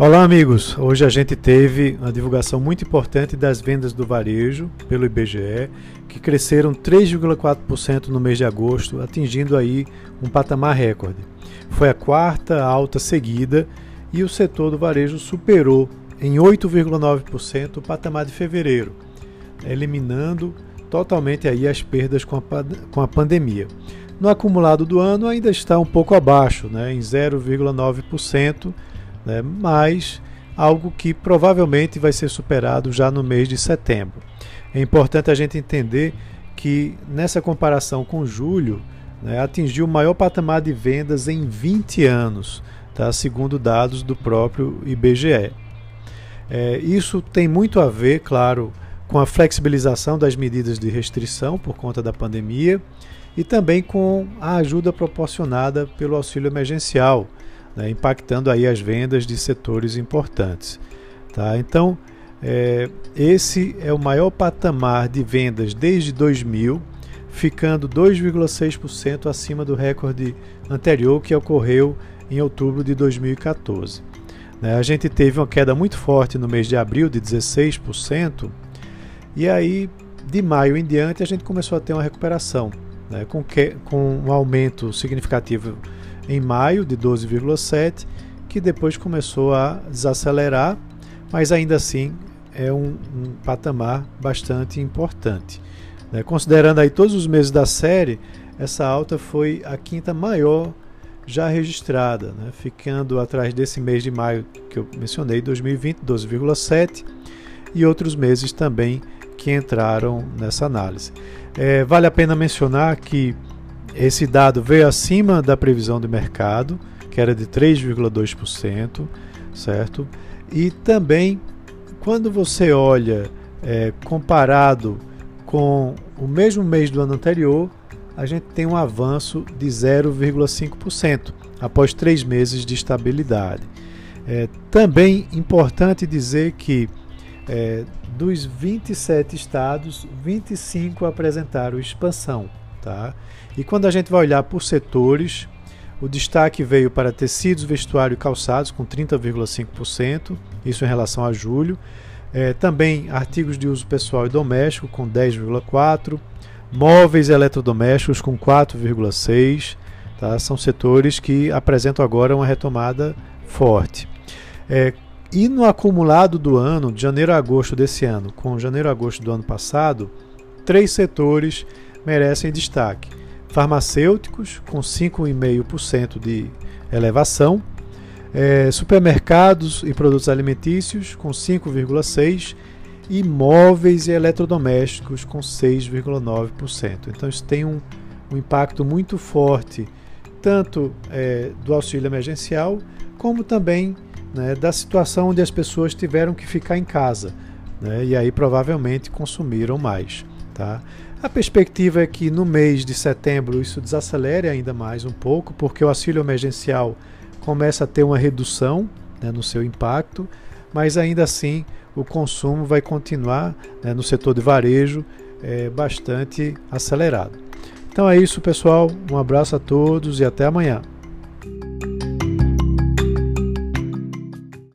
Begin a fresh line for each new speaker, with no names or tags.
Olá, amigos! Hoje a gente teve uma divulgação muito importante das vendas do varejo pelo IBGE, que cresceram 3,4% no mês de agosto, atingindo aí um patamar recorde. Foi a quarta alta seguida e o setor do varejo superou em 8,9% o patamar de fevereiro, eliminando totalmente aí as perdas com a, com a pandemia. No acumulado do ano ainda está um pouco abaixo, né, em 0,9% né? mas algo que provavelmente vai ser superado já no mês de setembro. É importante a gente entender que nessa comparação com julho, né, atingiu o maior patamar de vendas em 20 anos, tá? segundo dados do próprio IBGE. É, isso tem muito a ver, claro, com a flexibilização das medidas de restrição por conta da pandemia e também com a ajuda proporcionada pelo auxílio emergencial, né, impactando aí as vendas de setores importantes. Tá? Então, é, esse é o maior patamar de vendas desde 2000, ficando 2,6% acima do recorde anterior que ocorreu em outubro de 2014. Né, a gente teve uma queda muito forte no mês de abril, de 16%, e aí de maio em diante a gente começou a ter uma recuperação, né, com, que, com um aumento significativo em maio de 12,7, que depois começou a desacelerar, mas ainda assim é um, um patamar bastante importante. Né? Considerando aí todos os meses da série, essa alta foi a quinta maior já registrada, né? ficando atrás desse mês de maio que eu mencionei, 2020, 12,7, e outros meses também que entraram nessa análise. É, vale a pena mencionar que esse dado veio acima da previsão do mercado, que era de 3,2%, certo? E também, quando você olha é, comparado com o mesmo mês do ano anterior, a gente tem um avanço de 0,5% após três meses de estabilidade. É, também importante dizer que é, dos 27 estados, 25 apresentaram expansão. Tá? E quando a gente vai olhar por setores, o destaque veio para tecidos, vestuário e calçados, com 30,5%, isso em relação a julho. É, também artigos de uso pessoal e doméstico, com 10,4%. Móveis e eletrodomésticos, com 4,6%. Tá? São setores que apresentam agora uma retomada forte. É, e no acumulado do ano, de janeiro a agosto desse ano, com janeiro a agosto do ano passado, três setores merecem destaque farmacêuticos, com 5,5% de elevação, é, supermercados e produtos alimentícios, com 5,6%, e móveis e eletrodomésticos, com 6,9%. Então, isso tem um, um impacto muito forte, tanto é, do auxílio emergencial, como também né, da situação onde as pessoas tiveram que ficar em casa. Né, e aí provavelmente consumiram mais. Tá? A perspectiva é que no mês de setembro isso desacelere ainda mais um pouco, porque o auxílio emergencial começa a ter uma redução né, no seu impacto, mas ainda assim o consumo vai continuar né, no setor de varejo é, bastante acelerado. Então é isso, pessoal. Um abraço a todos e até amanhã.